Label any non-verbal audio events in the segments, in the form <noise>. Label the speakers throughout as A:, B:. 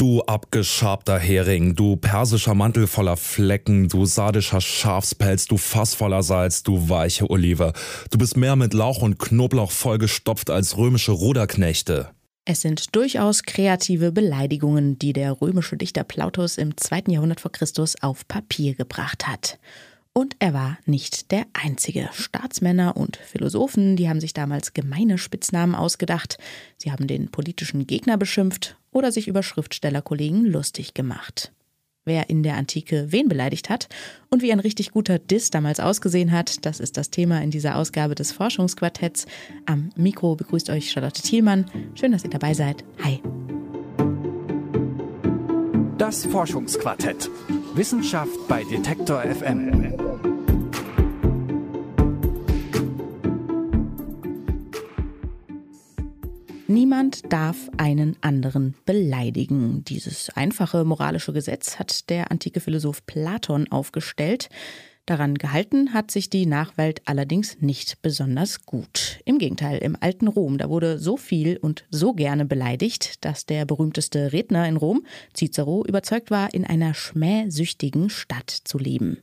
A: Du abgeschabter Hering, du persischer Mantel voller Flecken, du sardischer Schafspelz, du Fass voller Salz, du weiche Olive. Du bist mehr mit Lauch und Knoblauch vollgestopft als römische Ruderknechte.
B: Es sind durchaus kreative Beleidigungen, die der römische Dichter Plautus im zweiten Jahrhundert vor Christus auf Papier gebracht hat. Und er war nicht der einzige. Staatsmänner und Philosophen, die haben sich damals gemeine Spitznamen ausgedacht. Sie haben den politischen Gegner beschimpft oder sich über Schriftstellerkollegen lustig gemacht. Wer in der Antike wen beleidigt hat und wie ein richtig guter Diss damals ausgesehen hat, das ist das Thema in dieser Ausgabe des Forschungsquartetts. Am Mikro begrüßt euch Charlotte Thielmann. Schön, dass ihr dabei seid. Hi.
C: Das Forschungsquartett. Wissenschaft bei Detektor FM.
B: Niemand darf einen anderen beleidigen. Dieses einfache moralische Gesetz hat der antike Philosoph Platon aufgestellt. Daran gehalten hat sich die Nachwelt allerdings nicht besonders gut. Im Gegenteil, im alten Rom, da wurde so viel und so gerne beleidigt, dass der berühmteste Redner in Rom, Cicero, überzeugt war, in einer schmähsüchtigen Stadt zu leben.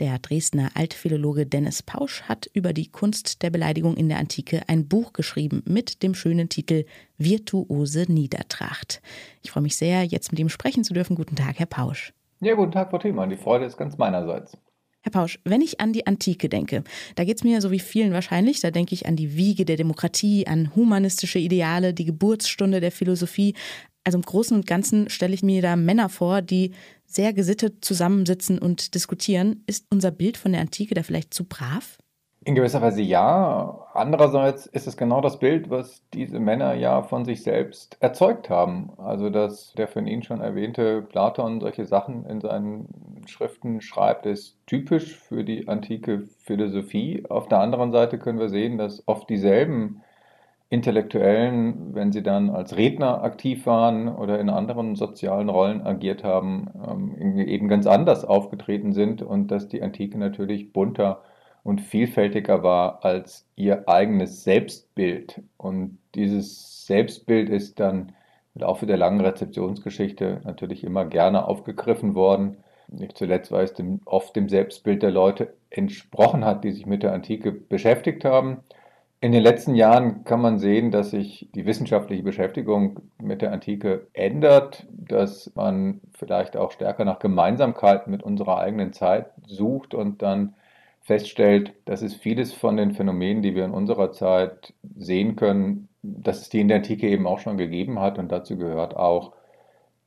B: Der Dresdner Altphilologe Dennis Pausch hat über die Kunst der Beleidigung in der Antike ein Buch geschrieben mit dem schönen Titel Virtuose Niedertracht. Ich freue mich sehr, jetzt mit ihm sprechen zu dürfen. Guten Tag, Herr Pausch.
D: Ja, guten Tag, Frau Thiemann. Die Freude ist ganz meinerseits.
B: Herr Pausch, wenn ich an die Antike denke, da geht es mir so wie vielen wahrscheinlich, da denke ich an die Wiege der Demokratie, an humanistische Ideale, die Geburtsstunde der Philosophie. Also im Großen und Ganzen stelle ich mir da Männer vor, die sehr gesittet zusammensitzen und diskutieren. Ist unser Bild von der Antike da vielleicht zu brav?
D: In gewisser Weise ja. Andererseits ist es genau das Bild, was diese Männer ja von sich selbst erzeugt haben. Also, dass der von Ihnen schon erwähnte Platon solche Sachen in seinen Schriften schreibt, ist typisch für die antike Philosophie. Auf der anderen Seite können wir sehen, dass oft dieselben Intellektuellen, wenn sie dann als Redner aktiv waren oder in anderen sozialen Rollen agiert haben, ähm, eben ganz anders aufgetreten sind und dass die Antike natürlich bunter und vielfältiger war als ihr eigenes Selbstbild. Und dieses Selbstbild ist dann im Laufe der langen Rezeptionsgeschichte natürlich immer gerne aufgegriffen worden. Nicht zuletzt, weil es dem, oft dem Selbstbild der Leute entsprochen hat, die sich mit der Antike beschäftigt haben. In den letzten Jahren kann man sehen, dass sich die wissenschaftliche Beschäftigung mit der Antike ändert, dass man vielleicht auch stärker nach Gemeinsamkeiten mit unserer eigenen Zeit sucht und dann feststellt, dass es vieles von den Phänomenen, die wir in unserer Zeit sehen können, dass es die in der Antike eben auch schon gegeben hat und dazu gehört auch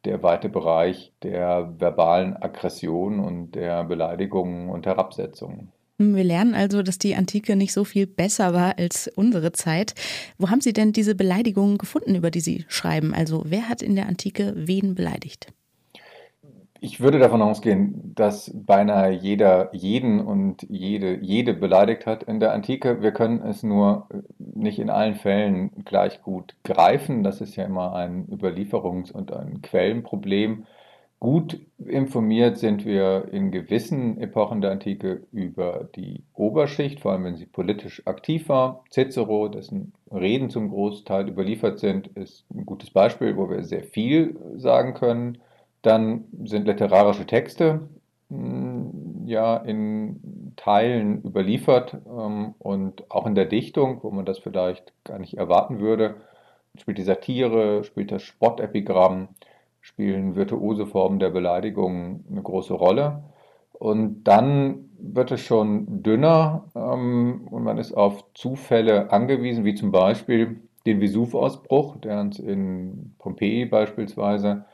D: der weite Bereich der verbalen Aggression und der Beleidigungen und Herabsetzungen.
B: Wir lernen also, dass die Antike nicht so viel besser war als unsere Zeit. Wo haben Sie denn diese Beleidigungen gefunden, über die Sie schreiben? Also wer hat in der Antike wen beleidigt?
D: Ich würde davon ausgehen, dass beinahe jeder jeden und jede, jede beleidigt hat in der Antike. Wir können es nur nicht in allen Fällen gleich gut greifen. Das ist ja immer ein Überlieferungs- und ein Quellenproblem. Gut informiert sind wir in gewissen Epochen der Antike über die Oberschicht, vor allem wenn sie politisch aktiv war. Cicero, dessen Reden zum Großteil überliefert sind, ist ein gutes Beispiel, wo wir sehr viel sagen können. Dann sind literarische Texte hm, ja in Teilen überliefert ähm, und auch in der Dichtung, wo man das vielleicht gar nicht erwarten würde, spielt die Satire, spielt das Spottepigramm spielen virtuose Formen der Beleidigung eine große Rolle. Und dann wird es schon dünner ähm, und man ist auf Zufälle angewiesen, wie zum Beispiel den Vesuv-Ausbruch, der uns in Pompeji beispielsweise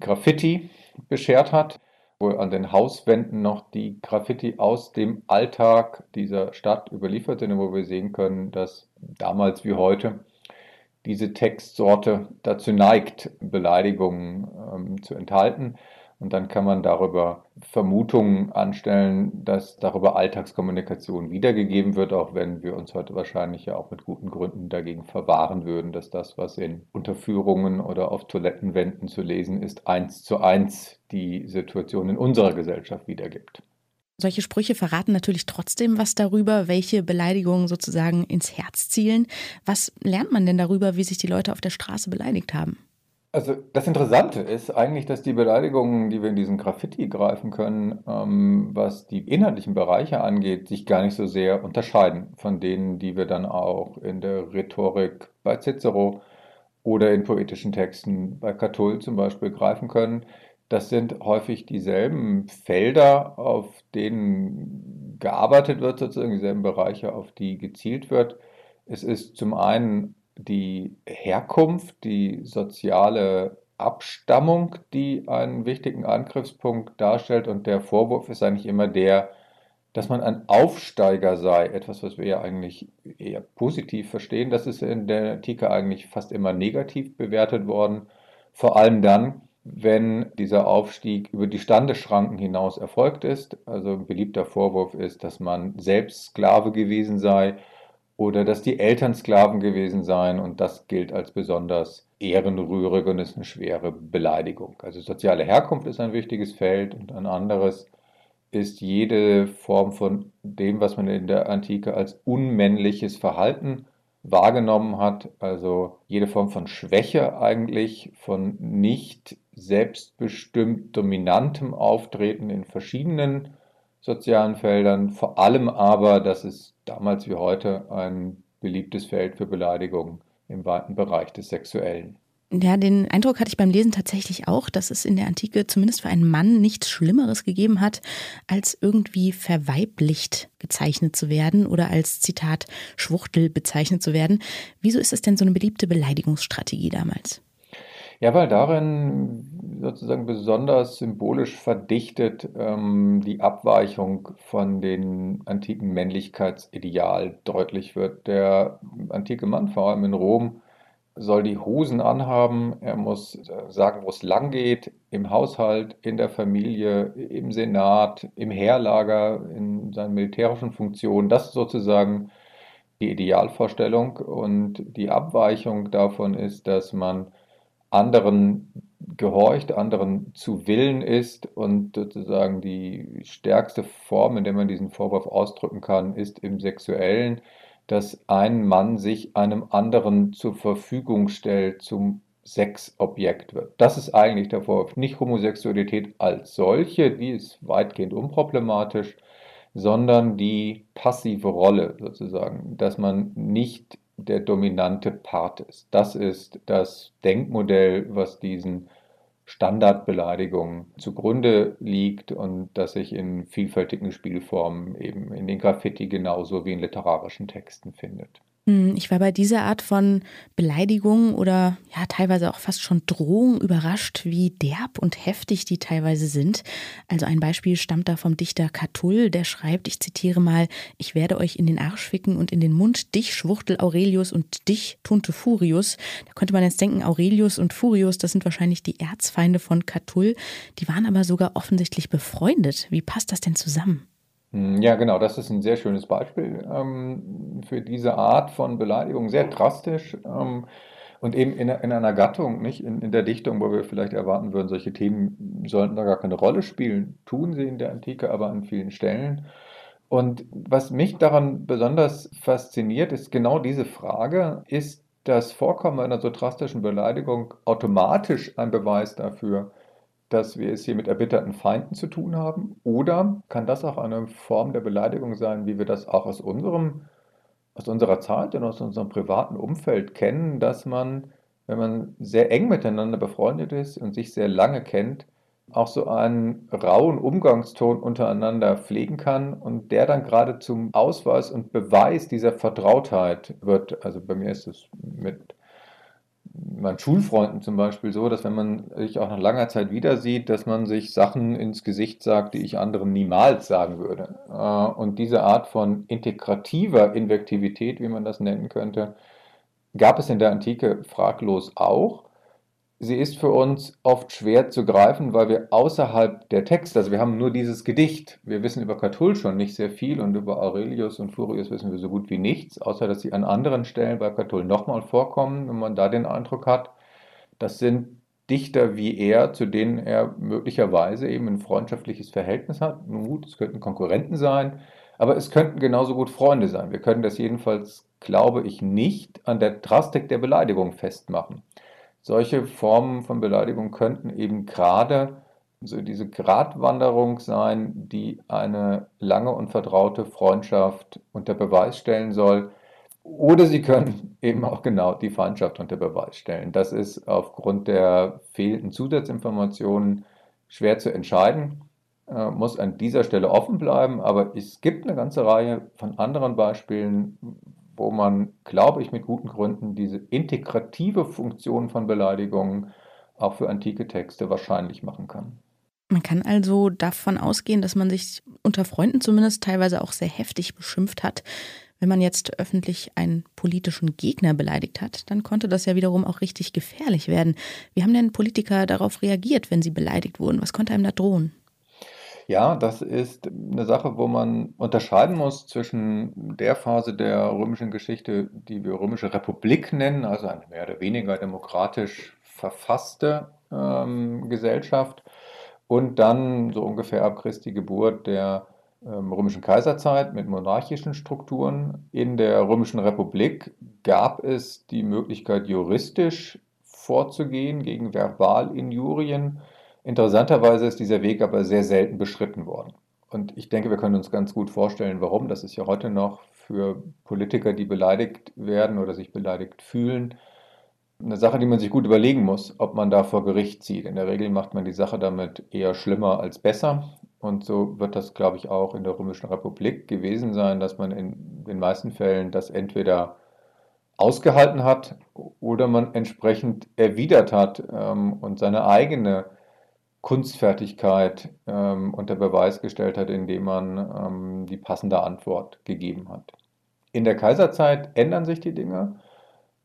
D: Graffiti beschert hat, wo an den Hauswänden noch die Graffiti aus dem Alltag dieser Stadt überliefert sind, wo wir sehen können, dass damals wie heute diese Textsorte dazu neigt, Beleidigungen ähm, zu enthalten. Und dann kann man darüber Vermutungen anstellen, dass darüber Alltagskommunikation wiedergegeben wird, auch wenn wir uns heute wahrscheinlich ja auch mit guten Gründen dagegen verwahren würden, dass das, was in Unterführungen oder auf Toilettenwänden zu lesen ist, eins zu eins die Situation in unserer Gesellschaft wiedergibt.
B: Solche Sprüche verraten natürlich trotzdem was darüber, welche Beleidigungen sozusagen ins Herz zielen. Was lernt man denn darüber, wie sich die Leute auf der Straße beleidigt haben?
D: Also das Interessante ist eigentlich, dass die Beleidigungen, die wir in diesen Graffiti greifen können, ähm, was die inhaltlichen Bereiche angeht, sich gar nicht so sehr unterscheiden von denen, die wir dann auch in der Rhetorik bei Cicero oder in poetischen Texten bei Catull zum Beispiel greifen können. Das sind häufig dieselben Felder, auf denen gearbeitet wird, sozusagen dieselben Bereiche, auf die gezielt wird. Es ist zum einen die Herkunft, die soziale Abstammung, die einen wichtigen Angriffspunkt darstellt. Und der Vorwurf ist eigentlich immer der, dass man ein Aufsteiger sei, etwas, was wir ja eigentlich eher positiv verstehen. Das ist in der Antike eigentlich fast immer negativ bewertet worden. Vor allem dann, wenn dieser Aufstieg über die Standesschranken hinaus erfolgt ist. Also ein beliebter Vorwurf ist, dass man selbst Sklave gewesen sei oder dass die Eltern Sklaven gewesen seien und das gilt als besonders ehrenrührig und ist eine schwere Beleidigung. Also soziale Herkunft ist ein wichtiges Feld und ein anderes ist jede Form von dem, was man in der Antike als unmännliches Verhalten wahrgenommen hat, also jede Form von Schwäche eigentlich, von nicht selbstbestimmt dominantem Auftreten in verschiedenen sozialen Feldern, vor allem aber, dass es damals wie heute ein beliebtes Feld für Beleidigung im weiten Bereich des Sexuellen.
B: Ja, den Eindruck hatte ich beim Lesen tatsächlich auch, dass es in der Antike zumindest für einen Mann nichts Schlimmeres gegeben hat, als irgendwie verweiblicht gezeichnet zu werden oder als Zitat Schwuchtel bezeichnet zu werden. Wieso ist es denn so eine beliebte Beleidigungsstrategie damals?
D: Ja, weil darin sozusagen besonders symbolisch verdichtet ähm, die Abweichung von den antiken Männlichkeitsideal deutlich wird. Der antike Mann, vor allem in Rom, soll die Hosen anhaben, er muss äh, sagen, wo es lang geht, im Haushalt, in der Familie, im Senat, im Heerlager, in seinen militärischen Funktionen. Das ist sozusagen die Idealvorstellung. Und die Abweichung davon ist, dass man anderen gehorcht, anderen zu Willen ist. Und sozusagen die stärkste Form, in der man diesen Vorwurf ausdrücken kann, ist im sexuellen, dass ein Mann sich einem anderen zur Verfügung stellt, zum Sexobjekt wird. Das ist eigentlich der Vorwurf. Nicht Homosexualität als solche, die ist weitgehend unproblematisch, sondern die passive Rolle sozusagen, dass man nicht der dominante Part ist. Das ist das Denkmodell, was diesen Standardbeleidigungen zugrunde liegt und das sich in vielfältigen Spielformen eben in den Graffiti genauso wie in literarischen Texten findet.
B: Hm, ich war bei dieser Art von Beleidigung oder ja teilweise auch fast schon Drohung überrascht, wie derb und heftig die teilweise sind. Also ein Beispiel stammt da vom Dichter Catull, der schreibt, ich zitiere mal, ich werde euch in den Arsch ficken und in den Mund, dich Schwuchtel Aurelius und dich Tunte Furius. Da könnte man jetzt denken, Aurelius und Furius, das sind wahrscheinlich die Erzfeinde von Catull. Die waren aber sogar offensichtlich befreundet. Wie passt das denn zusammen?
D: Hm, ja, genau, das ist ein sehr schönes Beispiel ähm, für diese Art von Beleidigung, sehr drastisch ähm, und eben in, in einer Gattung, nicht in, in der Dichtung, wo wir vielleicht erwarten würden, solche Themen sollten da gar keine Rolle spielen, tun sie in der Antike aber an vielen Stellen. Und was mich daran besonders fasziniert, ist genau diese Frage, ist das Vorkommen einer so drastischen Beleidigung automatisch ein Beweis dafür, dass wir es hier mit erbitterten Feinden zu tun haben? Oder kann das auch eine Form der Beleidigung sein, wie wir das auch aus unserem, aus unserer Zeit und aus unserem privaten Umfeld kennen, dass man, wenn man sehr eng miteinander befreundet ist und sich sehr lange kennt, auch so einen rauen Umgangston untereinander pflegen kann und der dann gerade zum Ausweis und Beweis dieser Vertrautheit wird. Also bei mir ist es mit meinen Schulfreunden zum Beispiel so, dass wenn man sich auch nach langer Zeit wieder sieht, dass man sich Sachen ins Gesicht sagt, die ich anderen niemals sagen würde. Äh, und diese Art von integrativer Invektivität, wie man das nennen könnte, gab es in der Antike fraglos auch sie ist für uns oft schwer zu greifen, weil wir außerhalb der Texte, also wir haben nur dieses Gedicht, wir wissen über Catull schon nicht sehr viel und über Aurelius und Furius wissen wir so gut wie nichts, außer dass sie an anderen Stellen bei Catull nochmal vorkommen, wenn man da den Eindruck hat, das sind Dichter wie er, zu denen er möglicherweise eben ein freundschaftliches Verhältnis hat. Nun gut, es könnten Konkurrenten sein, aber es könnten genauso gut Freunde sein. Wir können das jedenfalls, glaube ich, nicht an der Drastik der Beleidigung festmachen solche Formen von Beleidigung könnten eben gerade so diese Gratwanderung sein, die eine lange und vertraute Freundschaft unter Beweis stellen soll. Oder sie können eben auch genau die Feindschaft unter Beweis stellen. Das ist aufgrund der fehlenden Zusatzinformationen schwer zu entscheiden, äh, muss an dieser Stelle offen bleiben. Aber es gibt eine ganze Reihe von anderen Beispielen, wo man, glaube ich, mit guten Gründen diese integrative Funktion von Beleidigungen auch für antike Texte wahrscheinlich machen kann.
B: Man kann also davon ausgehen, dass man sich unter Freunden zumindest teilweise auch sehr heftig beschimpft hat. Wenn man jetzt öffentlich einen politischen Gegner beleidigt hat, dann konnte das ja wiederum auch richtig gefährlich werden. Wie haben denn Politiker darauf reagiert, wenn sie beleidigt wurden? Was konnte einem da drohen?
D: Ja, das ist eine Sache, wo man unterscheiden muss zwischen der Phase der römischen Geschichte, die wir Römische Republik nennen, also eine mehr oder weniger demokratisch verfasste ähm, Gesellschaft, und dann so ungefähr ab Christi Geburt der ähm, römischen Kaiserzeit mit monarchischen Strukturen. In der römischen Republik gab es die Möglichkeit, juristisch vorzugehen gegen Verbalinjurien. Interessanterweise ist dieser Weg aber sehr selten beschritten worden. Und ich denke, wir können uns ganz gut vorstellen, warum. Das ist ja heute noch für Politiker, die beleidigt werden oder sich beleidigt fühlen, eine Sache, die man sich gut überlegen muss, ob man da vor Gericht zieht. In der Regel macht man die Sache damit eher schlimmer als besser. Und so wird das, glaube ich, auch in der Römischen Republik gewesen sein, dass man in den meisten Fällen das entweder ausgehalten hat oder man entsprechend erwidert hat ähm, und seine eigene Kunstfertigkeit ähm, unter Beweis gestellt hat, indem man ähm, die passende Antwort gegeben hat. In der Kaiserzeit ändern sich die Dinge.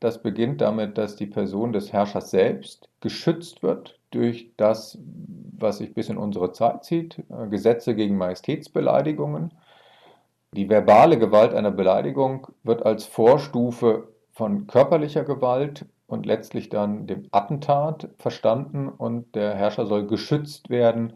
D: Das beginnt damit, dass die Person des Herrschers selbst geschützt wird durch das, was sich bis in unsere Zeit zieht, äh, Gesetze gegen Majestätsbeleidigungen. Die verbale Gewalt einer Beleidigung wird als Vorstufe von körperlicher Gewalt und letztlich dann dem Attentat verstanden und der Herrscher soll geschützt werden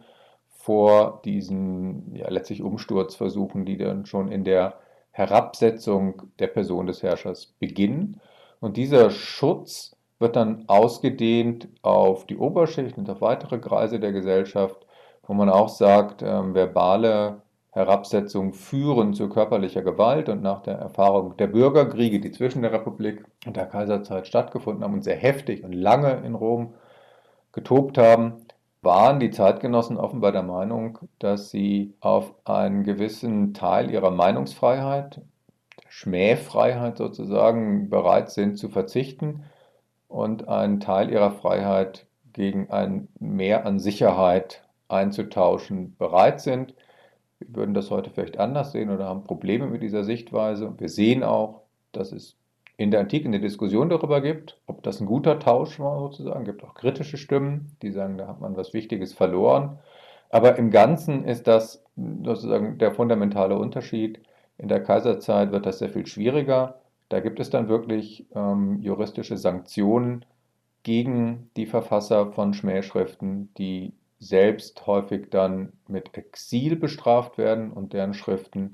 D: vor diesen ja, letztlich Umsturzversuchen, die dann schon in der Herabsetzung der Person des Herrschers beginnen. Und dieser Schutz wird dann ausgedehnt auf die Oberschicht und auf weitere Kreise der Gesellschaft, wo man auch sagt, ähm, verbale Herabsetzung führen zu körperlicher Gewalt und nach der Erfahrung der Bürgerkriege, die zwischen der Republik und der Kaiserzeit stattgefunden haben und sehr heftig und lange in Rom getobt haben, waren die Zeitgenossen offenbar der Meinung, dass sie auf einen gewissen Teil ihrer Meinungsfreiheit Schmähfreiheit sozusagen bereit sind zu verzichten und einen Teil ihrer Freiheit gegen ein Mehr an Sicherheit einzutauschen bereit sind. Wir würden das heute vielleicht anders sehen oder haben Probleme mit dieser Sichtweise. Wir sehen auch, dass es in der Antike eine Diskussion darüber gibt, ob das ein guter Tausch war sozusagen. Es gibt auch kritische Stimmen, die sagen, da hat man was Wichtiges verloren. Aber im Ganzen ist das sozusagen der fundamentale Unterschied in der Kaiserzeit wird das sehr viel schwieriger. Da gibt es dann wirklich ähm, juristische Sanktionen gegen die Verfasser von Schmähschriften, die selbst häufig dann mit Exil bestraft werden und deren Schriften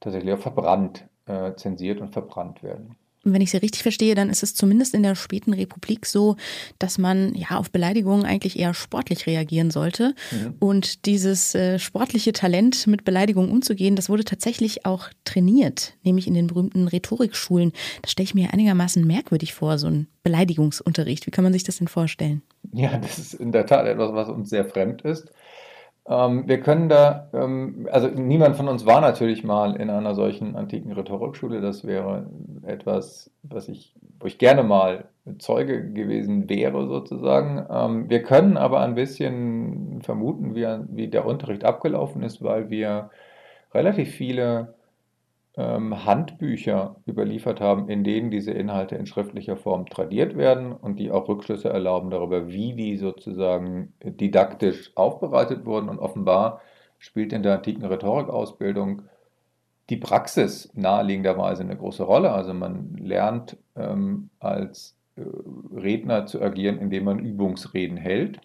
D: tatsächlich auch verbrannt, äh, zensiert und verbrannt werden.
B: Und wenn ich Sie richtig verstehe, dann ist es zumindest in der späten Republik so, dass man ja auf Beleidigungen eigentlich eher sportlich reagieren sollte. Mhm. Und dieses äh, sportliche Talent, mit Beleidigungen umzugehen, das wurde tatsächlich auch trainiert, nämlich in den berühmten Rhetorikschulen. Das stelle ich mir einigermaßen merkwürdig vor, so ein Beleidigungsunterricht. Wie kann man sich das denn vorstellen? <laughs>
D: Ja, das ist in der Tat etwas, was uns sehr fremd ist. Ähm, wir können da, ähm, also niemand von uns war natürlich mal in einer solchen antiken Rhetorikschule. Das wäre etwas, was ich, wo ich gerne mal Zeuge gewesen wäre, sozusagen. Ähm, wir können aber ein bisschen vermuten, wie, wie der Unterricht abgelaufen ist, weil wir relativ viele Handbücher überliefert haben, in denen diese Inhalte in schriftlicher Form tradiert werden und die auch Rückschlüsse erlauben darüber, wie die sozusagen didaktisch aufbereitet wurden. Und offenbar spielt in der antiken Rhetorikausbildung die Praxis naheliegenderweise eine große Rolle. Also man lernt ähm, als äh, Redner zu agieren, indem man Übungsreden hält.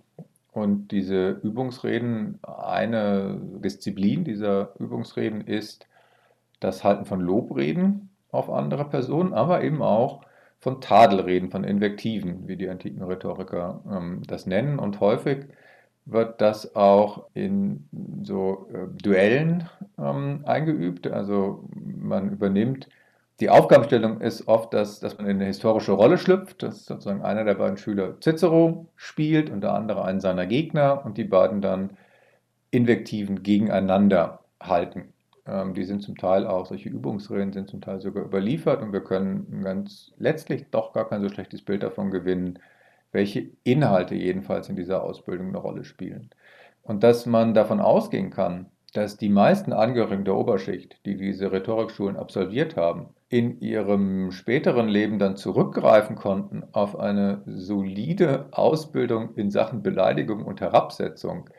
D: Und diese Übungsreden, eine Disziplin dieser Übungsreden ist das Halten von Lobreden auf andere Personen, aber eben auch von Tadel reden, von Invektiven, wie die antiken Rhetoriker ähm, das nennen. Und häufig wird das auch in so äh, Duellen ähm, eingeübt. Also man übernimmt, die Aufgabenstellung ist oft, dass, dass man in eine historische Rolle schlüpft, dass sozusagen einer der beiden Schüler Cicero spielt und der andere einen seiner Gegner und die beiden dann Invektiven gegeneinander halten. Ähm, die sind zum Teil auch, solche Übungsreden sind zum Teil sogar überliefert und wir können ganz letztlich doch gar kein so schlechtes Bild davon gewinnen, welche Inhalte jedenfalls in dieser Ausbildung eine Rolle spielen. Und dass man davon ausgehen kann, dass die meisten Angehörigen der Oberschicht, die diese Rhetorikschulen absolviert haben, in ihrem späteren Leben dann zurückgreifen konnten auf eine solide Ausbildung in Sachen Beleidigung und Herabsetzung,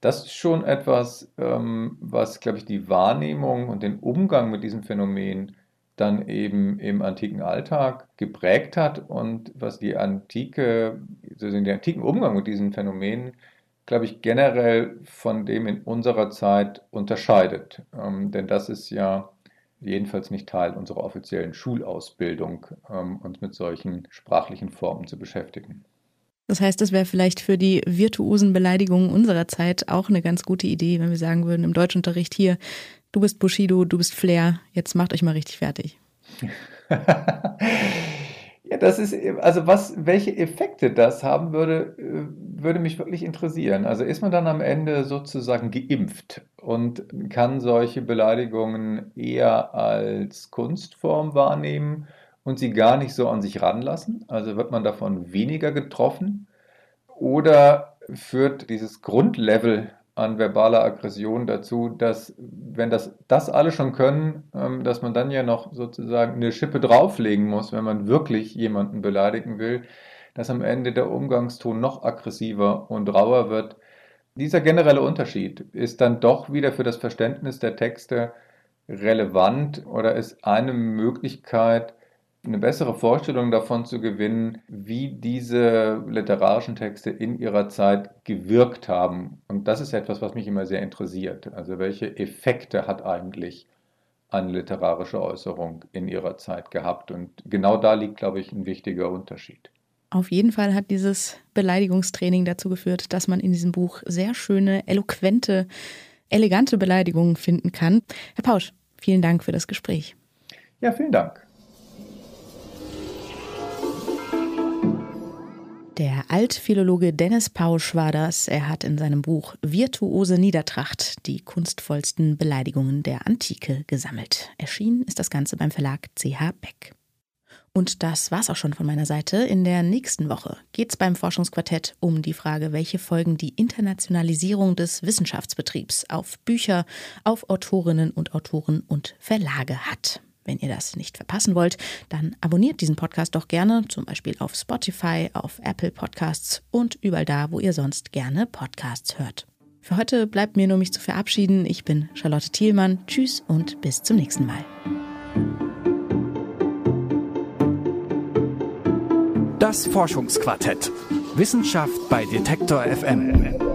D: das ist schon etwas, ähm, was, glaube ich, die Wahrnehmung und den Umgang mit diesem Phänomen dann eben im antiken Alltag geprägt hat und was die antike, also den antiken Umgang mit diesen Phänomenen, glaube ich, generell von dem in unserer Zeit unterscheidet. Ähm, denn das ist ja jedenfalls nicht Teil unserer offiziellen Schulausbildung, ähm, uns mit solchen sprachlichen Formen zu beschäftigen.
B: Das heißt, es wäre vielleicht für die virtuosen Beleidigungen unserer Zeit auch eine ganz gute Idee, wenn wir sagen würden im Deutschunterricht hier, du bist Bushido, du bist Flair, jetzt macht euch mal richtig fertig. <laughs>
D: ja, das ist, also was, welche Effekte das haben würde, äh, würde mich wirklich interessieren. Also ist man dann am Ende sozusagen geimpft und kann solche Beleidigungen eher als Kunstform wahrnehmen und sie gar nicht so an sich ranlassen? Also wird man davon weniger getroffen? Oder führt dieses Grundlevel an verbaler Aggression dazu, dass, wenn das, das alle schon können, ähm, dass man dann ja noch sozusagen eine Schippe drauflegen muss, wenn man wirklich jemanden beleidigen will, dass am Ende der Umgangston noch aggressiver und rauer wird. Dieser generelle Unterschied ist dann doch wieder für das Verständnis der Texte relevant oder ist eine Möglichkeit, eine bessere Vorstellung davon zu gewinnen, wie diese literarischen Texte in ihrer Zeit gewirkt haben. Und das ist etwas, was mich immer sehr interessiert. Also welche Effekte hat eigentlich eine literarische Äußerung in ihrer Zeit gehabt? Und genau da liegt, glaube ich, ein wichtiger Unterschied.
B: Auf jeden Fall hat dieses Beleidigungstraining dazu geführt, dass man in diesem Buch sehr schöne, eloquente, elegante Beleidigungen finden kann. Herr Pausch, vielen Dank für das Gespräch.
D: Ja, vielen Dank.
B: Der Altphilologe Dennis Pausch war das. Er hat in seinem Buch Virtuose Niedertracht die kunstvollsten Beleidigungen der Antike gesammelt. Erschienen ist das Ganze beim Verlag CH Beck. Und das war's auch schon von meiner Seite. In der nächsten Woche geht's beim Forschungsquartett um die Frage, welche Folgen die Internationalisierung des Wissenschaftsbetriebs auf Bücher, auf Autorinnen und Autoren und Verlage hat. Wenn ihr das nicht verpassen wollt, dann abonniert diesen Podcast doch gerne, zum Beispiel auf Spotify, auf Apple Podcasts und überall da, wo ihr sonst gerne Podcasts hört. Für heute bleibt mir nur mich zu verabschieden. Ich bin Charlotte Thielmann. Tschüss und bis zum nächsten Mal.
C: Das Forschungsquartett. Wissenschaft bei Detektor FM.